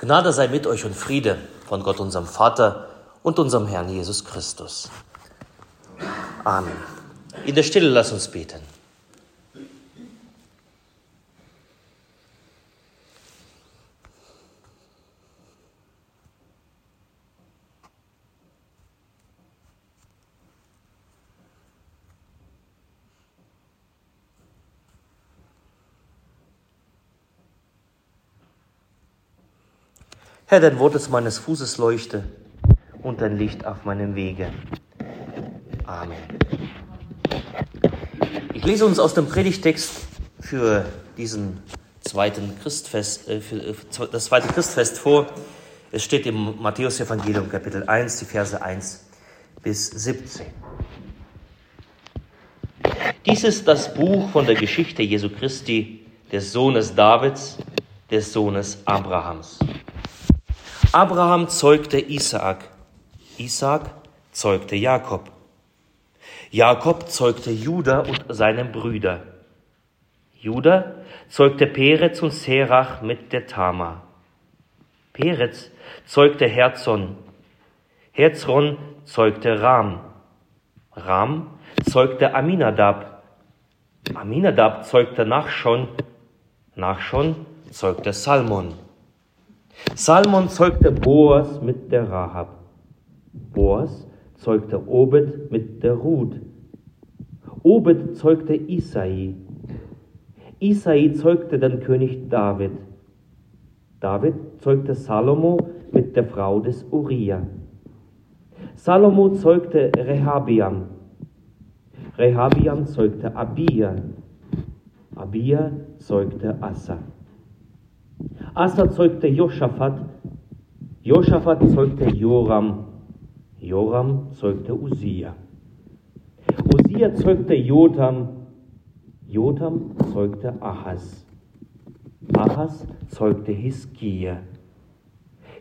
Gnade sei mit euch und Friede von Gott, unserem Vater und unserem Herrn Jesus Christus. Amen. In der Stille lass uns beten. Herr, dein Wort ist meines Fußes Leuchte und dein Licht auf meinem Wege. Amen. Ich lese uns aus dem Predigtext für diesen zweiten Christfest, äh, für äh, das zweite Christfest vor. Es steht im Matthäus-Evangelium, Kapitel 1, die Verse 1 bis 17. Dies ist das Buch von der Geschichte Jesu Christi, des Sohnes Davids, des Sohnes Abrahams. Abraham zeugte Isaak, Isaak zeugte Jakob. Jakob zeugte Juda und seine Brüder. Juda zeugte Perez und Serach mit der Tama. Perez zeugte Herzon. Herzron zeugte Ram. Ram zeugte Aminadab. Aminadab zeugte Nachschon. Nachschon zeugte Salmon. Salmon zeugte Boas mit der Rahab. Boas zeugte Obed mit der Ruth. Obed zeugte Isai. Isai zeugte den König David. David zeugte Salomo mit der Frau des Uriah. Salomo zeugte Rehabiam. Rehabiam zeugte Abia. Abia zeugte Asa. Asa zeugte Josaphat, Josaphat zeugte Joram, Joram zeugte Usia. Usia zeugte Jotam, Jotam zeugte Ahas. Ahas zeugte Hiskia.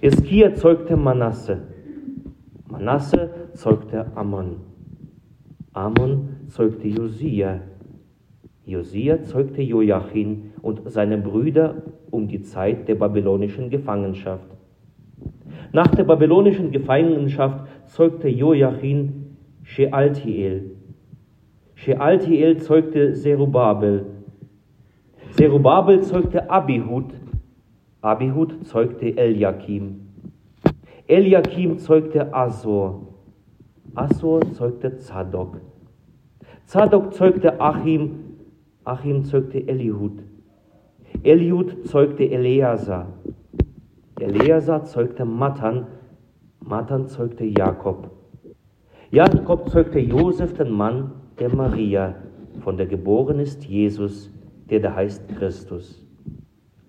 Hiskia zeugte Manasse. Manasse zeugte Ammon. Ammon zeugte Josia. Josia zeugte Joachim und seine Brüder um die Zeit der babylonischen Gefangenschaft. Nach der babylonischen Gefangenschaft zeugte Joachim Shealtiel. Shealtiel zeugte Zerubabel. Zerubabel zeugte Abihud. Abihud zeugte Eliakim. Eliakim zeugte Asor. Asor zeugte Zadok. Zadok zeugte Achim. Achim zeugte Elihud. Eliud zeugte Eleazar. Eleazar zeugte Matan. Matan zeugte Jakob. Jakob zeugte Josef, den Mann der Maria, von der geboren ist Jesus, der da heißt Christus.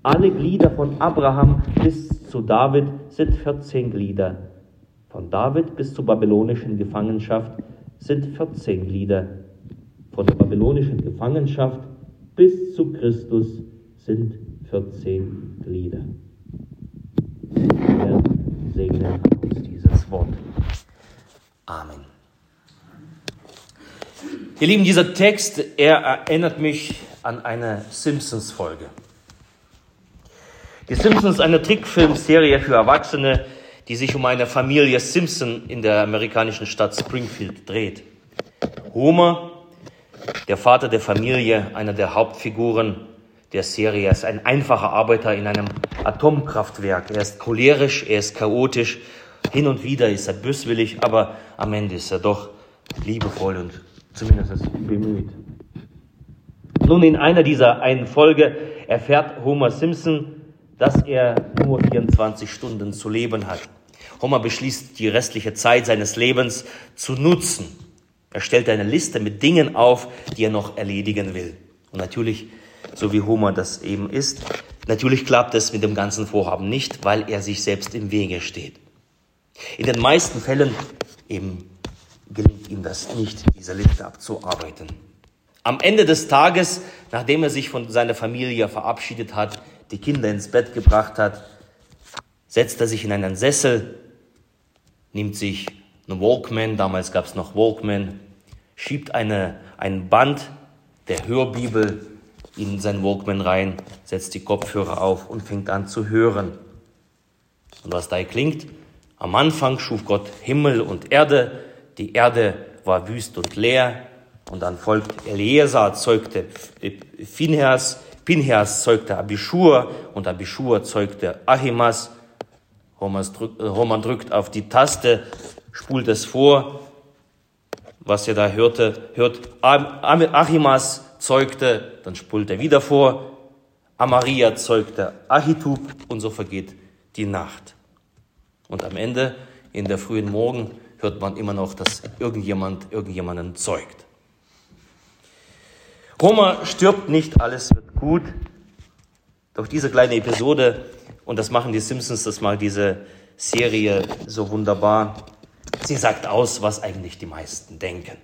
Alle Glieder von Abraham bis zu David sind 14 Glieder. Von David bis zur babylonischen Gefangenschaft sind 14 Glieder. Von der babylonischen Gefangenschaft bis zu Christus sind 14 Glieder. Herr segne uns dieses Wort. Amen. Ihr Lieben, dieser Text, er erinnert mich an eine Simpsons-Folge. Die Simpsons ist eine Trickfilmserie für Erwachsene, die sich um eine Familie Simpson in der amerikanischen Stadt Springfield dreht. Homer, der Vater der Familie, einer der Hauptfiguren, der Serie. Er ist ein einfacher Arbeiter in einem Atomkraftwerk. Er ist cholerisch, er ist chaotisch. Hin und wieder ist er böswillig, aber am Ende ist er doch liebevoll und zumindest bemüht. Nun, in einer dieser einen Folge erfährt Homer Simpson, dass er nur 24 Stunden zu leben hat. Homer beschließt, die restliche Zeit seines Lebens zu nutzen. Er stellt eine Liste mit Dingen auf, die er noch erledigen will. Und natürlich so wie Homer das eben ist. Natürlich klappt es mit dem ganzen Vorhaben nicht, weil er sich selbst im Wege steht. In den meisten Fällen eben gelingt ihm das nicht, diese Liste abzuarbeiten. Am Ende des Tages, nachdem er sich von seiner Familie verabschiedet hat, die Kinder ins Bett gebracht hat, setzt er sich in einen Sessel, nimmt sich einen Walkman, damals gab es noch Walkman, schiebt eine, ein Band der Hörbibel in sein Walkman rein, setzt die Kopfhörer auf und fängt an zu hören. Und was da klingt, am Anfang schuf Gott Himmel und Erde, die Erde war wüst und leer, und dann folgt Eliezer, zeugte Phinehas, Pinheas zeugte Abishur und Abishur zeugte Ahimas. Roman drückt auf die Taste, spult es vor, was ihr da hörte, hört Achimas zeugte, dann spult er wieder vor, Amaria zeugte Ahitub und so vergeht die Nacht. Und am Ende, in der frühen Morgen, hört man immer noch, dass irgendjemand irgendjemanden zeugt. Homer stirbt nicht, alles wird gut. Doch diese kleine Episode, und das machen die Simpsons, das macht diese Serie so wunderbar, sie sagt aus, was eigentlich die meisten denken.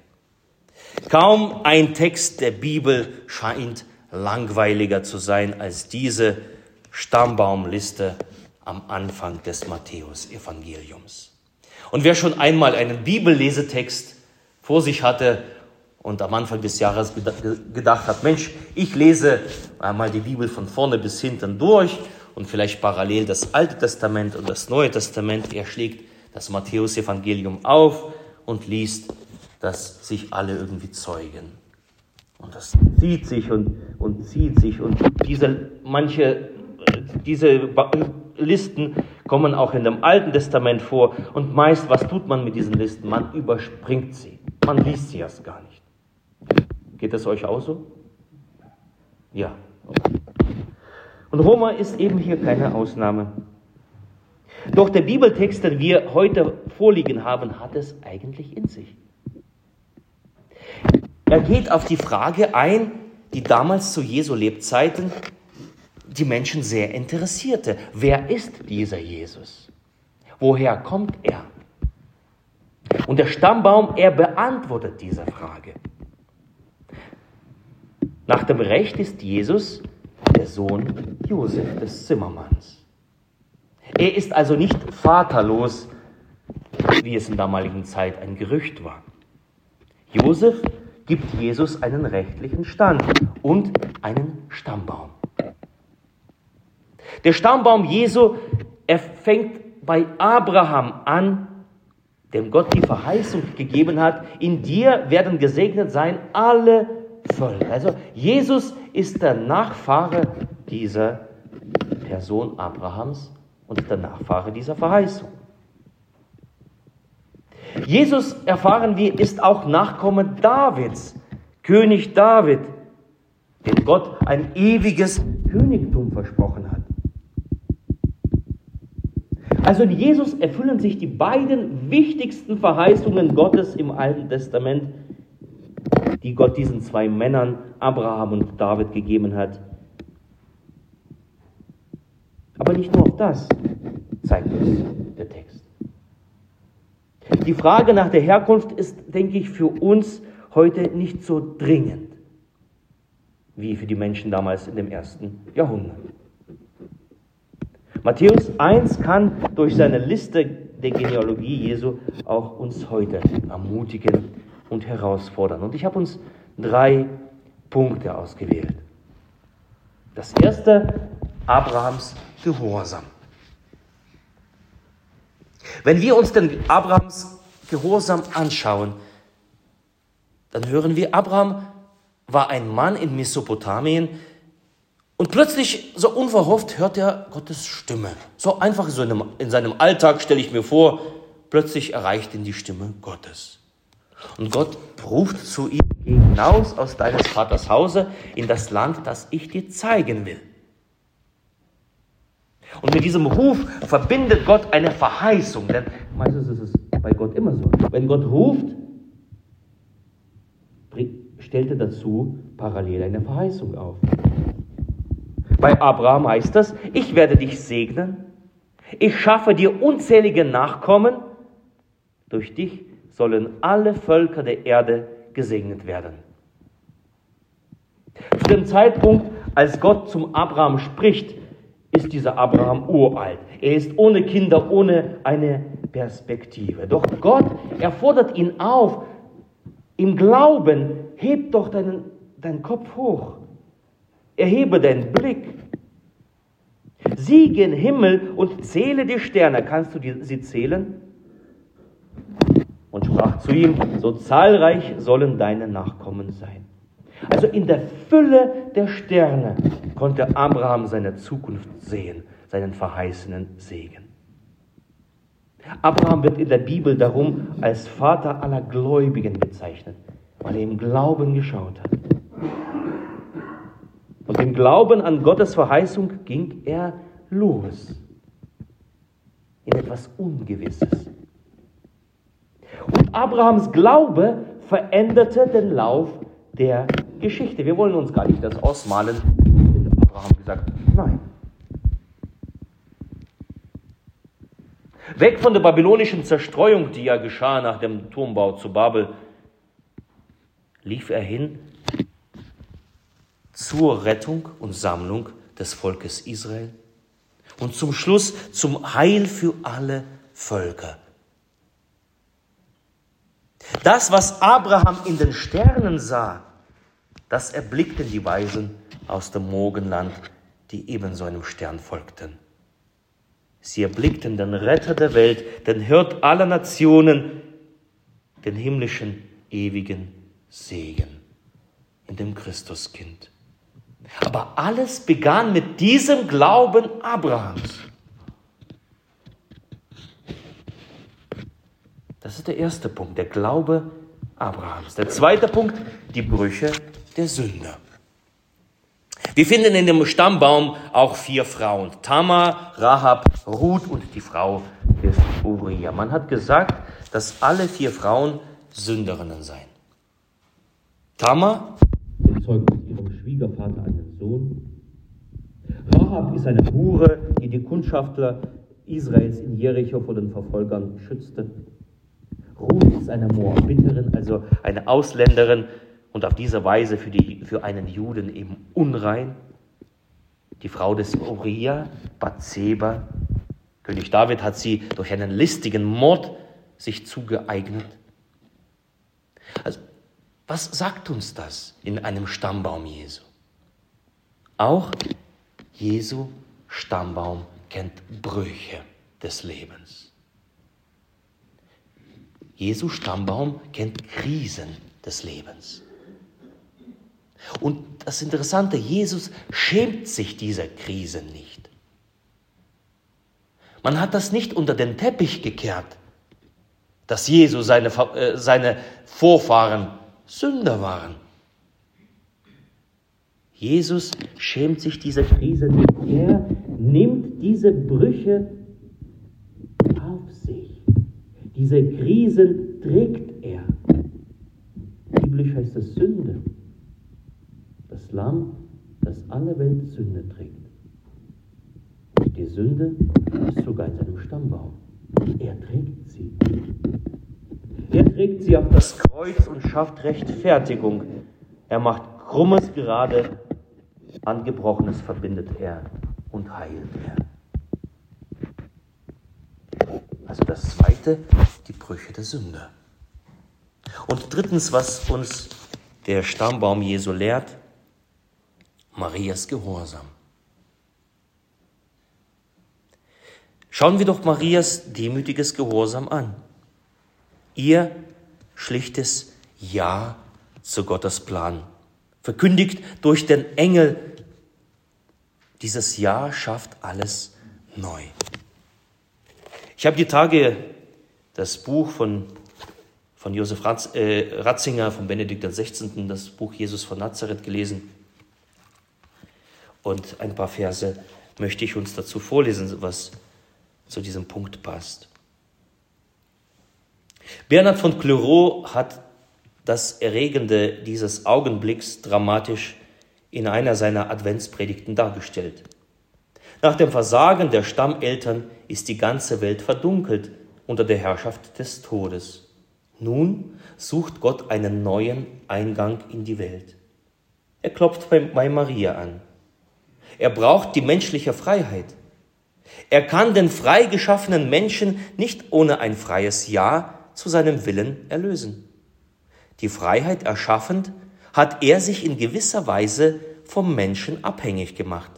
Kaum ein Text der Bibel scheint langweiliger zu sein als diese Stammbaumliste am Anfang des Matthäusevangeliums. Und wer schon einmal einen Bibellesetext vor sich hatte und am Anfang des Jahres gedacht hat, Mensch, ich lese einmal die Bibel von vorne bis hinten durch und vielleicht parallel das Alte Testament und das Neue Testament. Er schlägt das Matthäusevangelium auf und liest, dass sich alle irgendwie zeugen. Und das zieht sich und, und zieht sich und diese, manche, diese Listen kommen auch in dem Alten Testament vor und meist, was tut man mit diesen Listen? Man überspringt sie. Man liest sie erst gar nicht. Geht das euch auch so? Ja. Und Roma ist eben hier keine Ausnahme. Doch der Bibeltext, den wir heute vorliegen haben, hat es eigentlich in sich. Er geht auf die Frage ein, die damals zu Jesu Lebzeiten die Menschen sehr interessierte. Wer ist dieser Jesus? Woher kommt er? Und der Stammbaum, er beantwortet diese Frage. Nach dem Recht ist Jesus der Sohn Josef des Zimmermanns. Er ist also nicht vaterlos, wie es in damaligen Zeit ein Gerücht war. Josef gibt Jesus einen rechtlichen Stand und einen Stammbaum. Der Stammbaum Jesu, er fängt bei Abraham an, dem Gott die Verheißung gegeben hat, in dir werden gesegnet sein alle Völker. Also Jesus ist der Nachfahre dieser Person Abrahams und der Nachfahre dieser Verheißung. Jesus, erfahren wir, ist auch Nachkomme Davids, König David, dem Gott ein ewiges Königtum versprochen hat. Also in Jesus erfüllen sich die beiden wichtigsten Verheißungen Gottes im Alten Testament die Gott diesen zwei Männern, Abraham und David, gegeben hat. Aber nicht nur auf das zeigt uns der Text. Die Frage nach der Herkunft ist, denke ich, für uns heute nicht so dringend wie für die Menschen damals in dem ersten Jahrhundert. Matthäus 1 kann durch seine Liste der Genealogie Jesu auch uns heute ermutigen und herausfordern. Und ich habe uns drei Punkte ausgewählt. Das erste, Abrahams Gehorsam. Wenn wir uns den Abrahams Gehorsam anschauen, dann hören wir, Abraham war ein Mann in Mesopotamien und plötzlich, so unverhofft, hört er Gottes Stimme. So einfach so in, einem, in seinem Alltag stelle ich mir vor, plötzlich erreicht ihn die Stimme Gottes. Und Gott ruft zu ihm, hinaus aus deines Vaters Hause in das Land, das ich dir zeigen will. Und mit diesem Ruf verbindet Gott eine Verheißung, denn meistens ist es bei Gott immer so. Wenn Gott ruft, stellt er dazu parallel eine Verheißung auf. Bei Abraham heißt das, ich werde dich segnen, ich schaffe dir unzählige Nachkommen, durch dich sollen alle Völker der Erde gesegnet werden. Zu dem Zeitpunkt, als Gott zum Abraham spricht, ist dieser Abraham uralt. Er ist ohne Kinder, ohne eine Perspektive. Doch Gott, er fordert ihn auf, im Glauben, heb doch deinen, deinen Kopf hoch. Erhebe deinen Blick. Sieh gen Himmel und zähle die Sterne. Kannst du die, sie zählen? Und sprach zu ihm, so zahlreich sollen deine Nachkommen sein. Also in der Fülle der Sterne konnte Abraham seine Zukunft sehen, seinen verheißenen Segen. Abraham wird in der Bibel darum als Vater aller Gläubigen bezeichnet, weil er im Glauben geschaut hat. Und im Glauben an Gottes Verheißung ging er los in etwas Ungewisses. Und Abrahams Glaube veränderte den Lauf der Geschichte. Wir wollen uns gar nicht das ausmalen. Abraham gesagt, nein. Weg von der babylonischen Zerstreuung, die ja geschah nach dem Turmbau zu Babel, lief er hin zur Rettung und Sammlung des Volkes Israel und zum Schluss zum Heil für alle Völker. Das, was Abraham in den Sternen sah, das erblickten die Weisen aus dem Morgenland, die ebenso einem Stern folgten. Sie erblickten den Retter der Welt, den Hirt aller Nationen, den himmlischen, ewigen Segen in dem Christuskind. Aber alles begann mit diesem Glauben Abrahams. Das ist der erste Punkt, der Glaube Abrahams. Der zweite Punkt, die Brüche der Sünder. Wir finden in dem Stammbaum auch vier Frauen. Tamar, Rahab, Ruth und die Frau des Uriah. Man hat gesagt, dass alle vier Frauen Sünderinnen seien. Tamar zeugt mit ihrem Schwiegervater einen Sohn. Rahab ist eine Hure, die die Kundschafter Israels in Jericho vor den Verfolgern schützte. Ruth ist eine Moabiterin, also eine Ausländerin, und auf diese Weise für, die, für einen Juden eben unrein. Die Frau des Uriah, Bathseba, König David hat sie durch einen listigen Mord sich zugeeignet. Also, was sagt uns das in einem Stammbaum Jesu? Auch Jesu Stammbaum kennt Brüche des Lebens. Jesu Stammbaum kennt Krisen des Lebens. Und das Interessante, Jesus schämt sich dieser Krise nicht. Man hat das nicht unter den Teppich gekehrt, dass Jesus seine, äh, seine Vorfahren Sünder waren. Jesus schämt sich dieser Krise nicht. Er nimmt diese Brüche auf sich. Diese Krisen trägt er. Biblisch heißt das Sünde das Lamm, das alle Welt Sünde trägt. Und die Sünde ist sogar in seinem Stammbaum. Er trägt sie. Er trägt sie auf das Kreuz und schafft Rechtfertigung. Er macht Krummes gerade, Angebrochenes verbindet er und heilt er. Also das zweite, die Brüche der Sünde. Und drittens, was uns der Stammbaum Jesu lehrt, Marias Gehorsam. Schauen wir doch Marias demütiges Gehorsam an. Ihr schlichtes Ja zu Gottes Plan, verkündigt durch den Engel. Dieses Ja schafft alles neu. Ich habe die Tage das Buch von, von Josef Ratz, äh, Ratzinger, von Benedikt XVI., das Buch Jesus von Nazareth gelesen. Und ein paar Verse möchte ich uns dazu vorlesen, was zu diesem Punkt passt. Bernhard von Clairaut hat das Erregende dieses Augenblicks dramatisch in einer seiner Adventspredigten dargestellt. Nach dem Versagen der Stammeltern ist die ganze Welt verdunkelt unter der Herrschaft des Todes. Nun sucht Gott einen neuen Eingang in die Welt. Er klopft bei, Maria an. Er braucht die menschliche Freiheit. Er kann den freigeschaffenen Menschen nicht ohne ein freies Ja zu seinem Willen erlösen. Die Freiheit erschaffend, hat er sich in gewisser Weise vom Menschen abhängig gemacht.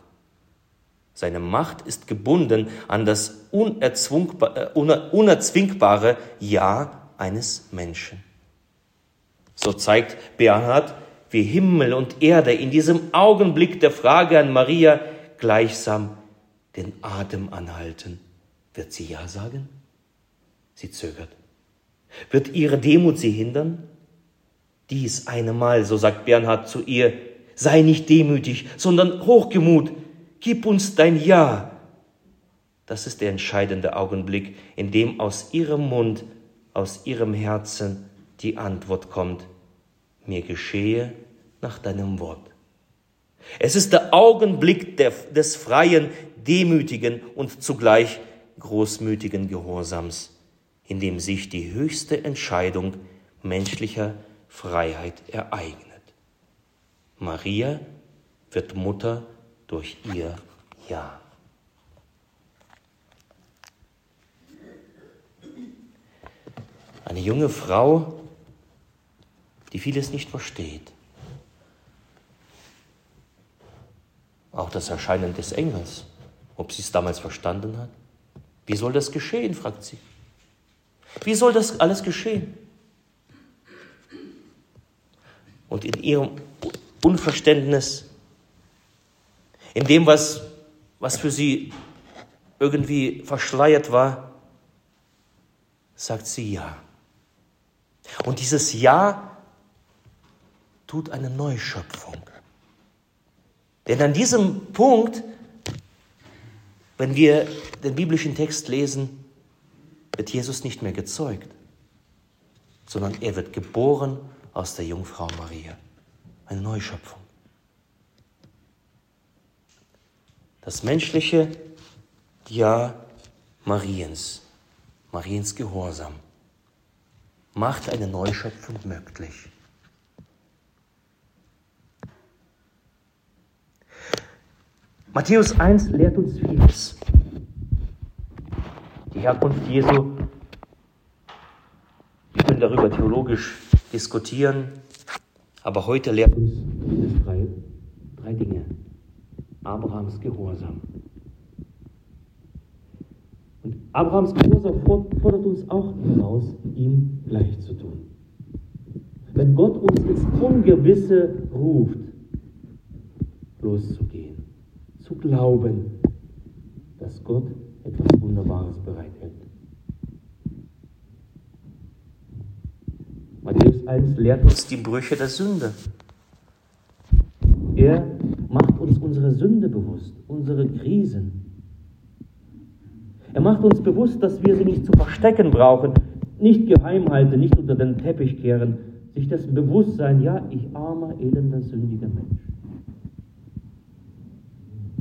Seine Macht ist gebunden an das äh, unerzwingbare Ja eines Menschen. So zeigt Bernhard, wie Himmel und Erde in diesem Augenblick der Frage an Maria gleichsam den Atem anhalten. Wird sie Ja sagen? Sie zögert. Wird ihre Demut sie hindern? Dies eine Mal, so sagt Bernhard zu ihr, sei nicht demütig, sondern hochgemut, gib uns dein Ja. Das ist der entscheidende Augenblick, in dem aus ihrem Mund, aus ihrem Herzen die Antwort kommt, mir geschehe nach deinem Wort. Es ist der Augenblick der, des freien, demütigen und zugleich großmütigen Gehorsams, in dem sich die höchste Entscheidung menschlicher Freiheit ereignet. Maria wird Mutter durch ihr Ja. Eine junge Frau, die vieles nicht versteht. Auch das Erscheinen des Engels, ob sie es damals verstanden hat. Wie soll das geschehen, fragt sie. Wie soll das alles geschehen? Und in ihrem Unverständnis, in dem, was, was für sie irgendwie verschleiert war, sagt sie ja. Und dieses Ja tut eine Neuschöpfung. Denn an diesem Punkt, wenn wir den biblischen Text lesen, wird Jesus nicht mehr gezeugt, sondern er wird geboren aus der Jungfrau Maria. Eine Neuschöpfung. Das menschliche Ja Mariens, Mariens Gehorsam, macht eine Neuschöpfung möglich. Matthäus 1 lehrt uns vieles. Die Herkunft Jesu, wir können darüber theologisch diskutieren, aber heute lehrt uns drei, drei Dinge. Abrahams Gehorsam. Und Abrahams Gehorsam fordert uns auch heraus, ihm gleich zu tun. Wenn Gott uns ins Ungewisse ruft, loszugehen, zu glauben, dass Gott etwas Wunderbares bereithält. Matthäus 1 lehrt uns die Brüche der Sünde. Er unsere Sünde bewusst, unsere Krisen. Er macht uns bewusst, dass wir sie nicht zu verstecken brauchen, nicht geheim halten, nicht unter den Teppich kehren, sich dessen bewusst sein, ja, ich armer, elender, sündiger Mensch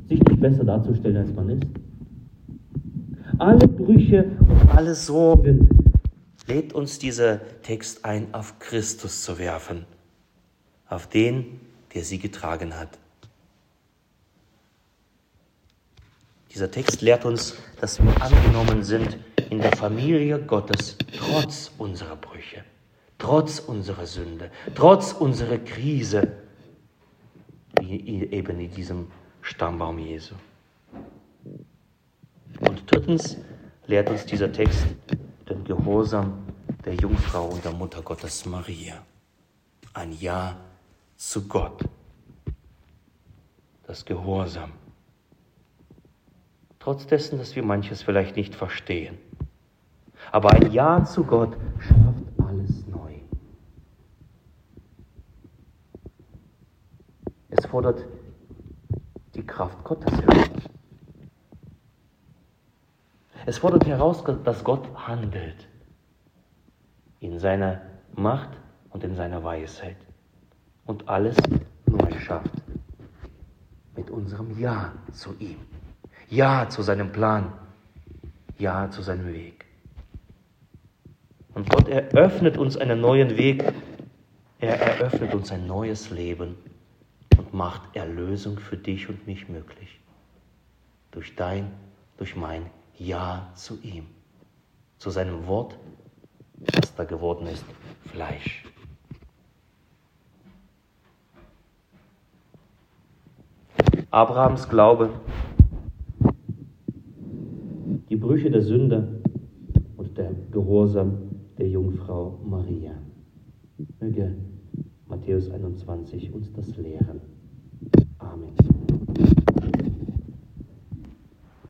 sich nicht besser darzustellen, als man ist. Alle Brüche und alle Sorgen lädt uns dieser Text ein, auf Christus zu werfen, auf den, der sie getragen hat. Dieser Text lehrt uns, dass wir angenommen sind in der Familie Gottes, trotz unserer Brüche, trotz unserer Sünde, trotz unserer Krise, wie eben in diesem Stammbaum Jesu. Und drittens lehrt uns dieser Text den Gehorsam der Jungfrau und der Mutter Gottes Maria. Ein Ja zu Gott. Das Gehorsam. Trotz dessen, dass wir manches vielleicht nicht verstehen. Aber ein Ja zu Gott schafft alles neu. Es fordert die Kraft Gottes heraus. Es fordert heraus, dass Gott handelt in seiner Macht und in seiner Weisheit und alles neu schafft mit unserem Ja zu ihm, Ja zu seinem Plan, Ja zu seinem Weg. Und Gott eröffnet uns einen neuen Weg, er eröffnet uns ein neues Leben und macht Erlösung für dich und mich möglich. Durch dein, durch mein Ja zu ihm, zu seinem Wort, das da geworden ist, Fleisch. Abrahams Glaube die Brüche der Sünder und der Gehorsam der Jungfrau Maria. Möge Matthäus 21 uns das lehren. Amen.